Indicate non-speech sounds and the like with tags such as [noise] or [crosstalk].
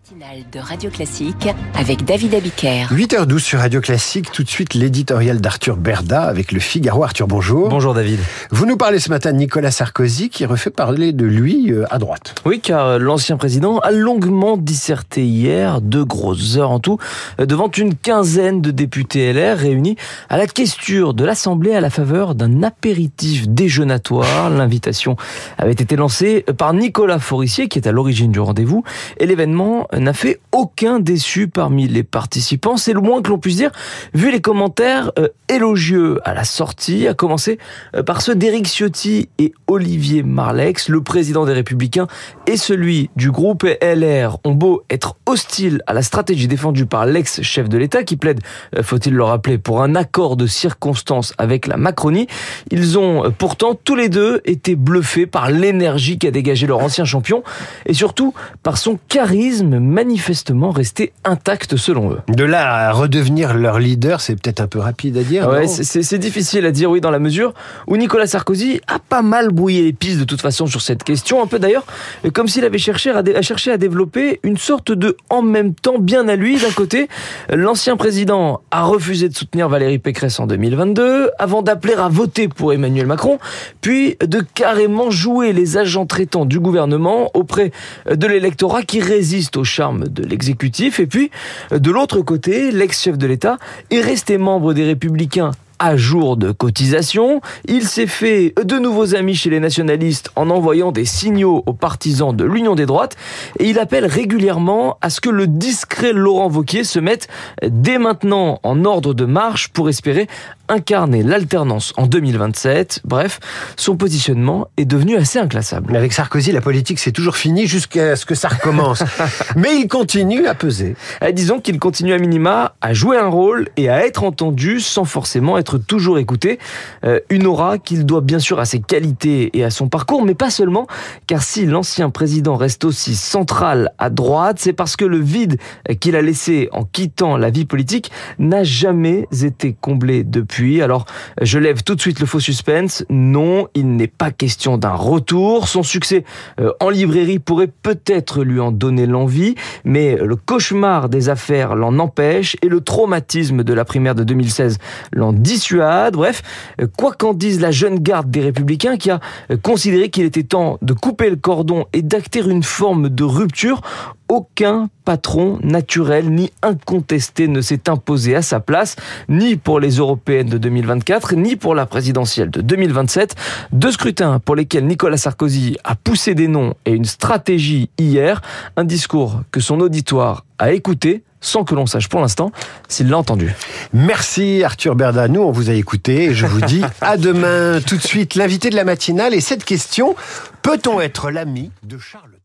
matinale de Radio Classique avec David Abiker. 8h12 sur Radio Classique, tout de suite l'éditorial d'Arthur Berda avec le Figaro. Arthur, bonjour. Bonjour David. Vous nous parlez ce matin de Nicolas Sarkozy qui refait parler de lui euh, à droite. Oui, car l'ancien président a longuement disserté hier, deux grosses heures en tout, euh, devant une quinzaine de députés LR réunis à la question de l'Assemblée à la faveur d'un apéritif déjeunatoire. L'invitation avait été lancée par Nicolas Forissier qui est à l'origine du rendez-vous et l'événement n'a fait aucun déçu parmi les participants. C'est le moins que l'on puisse dire, vu les commentaires euh, élogieux à la sortie, à commencer euh, par ceux d'Éric Ciotti et Olivier Marlex, le président des Républicains et celui du groupe LR ont beau être hostiles à la stratégie défendue par l'ex-chef de l'État, qui plaide, euh, faut-il le rappeler, pour un accord de circonstances avec la Macronie. Ils ont pourtant tous les deux été bluffés par l'énergie qu'a dégagé leur ancien champion et surtout par son charisme manifestement resté intact selon eux. De là à redevenir leur leader, c'est peut-être un peu rapide à dire. Ouais, c'est difficile à dire, oui, dans la mesure où Nicolas Sarkozy a pas mal brouillé les pistes de toute façon sur cette question. Un peu d'ailleurs, comme s'il avait cherché à, chercher à développer une sorte de en même temps bien à lui. D'un côté, l'ancien président a refusé de soutenir Valérie Pécresse en 2022, avant d'appeler à voter pour Emmanuel Macron, puis de carrément jouer les agents traitants du gouvernement auprès de l'électorat qui résiste au charme de l'exécutif. Et puis, de l'autre côté, l'ex-chef de l'État est resté membre des Républicains à jour de cotisation. Il s'est fait de nouveaux amis chez les nationalistes en envoyant des signaux aux partisans de l'Union des droites et il appelle régulièrement à ce que le discret Laurent Vauquier se mette dès maintenant en ordre de marche pour espérer incarner l'alternance en 2027. Bref, son positionnement est devenu assez inclassable. Mais avec Sarkozy, la politique, c'est toujours fini jusqu'à ce que ça recommence. [laughs] Mais il continue à peser. Eh, disons qu'il continue à minima à jouer un rôle et à être entendu sans forcément être toujours écouté. Euh, une aura qu'il doit bien sûr à ses qualités et à son parcours, mais pas seulement, car si l'ancien président reste aussi central à droite, c'est parce que le vide qu'il a laissé en quittant la vie politique n'a jamais été comblé depuis. Alors, je lève tout de suite le faux suspense. Non, il n'est pas question d'un retour. Son succès euh, en librairie pourrait peut-être lui en donner l'envie, mais le cauchemar des affaires l'en empêche et le traumatisme de la primaire de 2016 l'en dissuade. Bref, euh, quoi qu'en dise la jeune garde des Républicains qui a euh, considéré qu'il était temps de couper le cordon et d'acter une forme de rupture, aucun patron naturel ni incontesté ne s'est imposé à sa place, ni pour les européennes de 2024, ni pour la présidentielle de 2027. Deux scrutins pour lesquels Nicolas Sarkozy a poussé des noms et une stratégie hier, un discours que son auditoire a écouté sans que l'on sache pour l'instant s'il l'a entendu. Merci Arthur Berda. Nous, on vous a écouté et je vous dis à demain. Tout de suite, l'invité de la matinale et cette question, peut-on être l'ami de Charles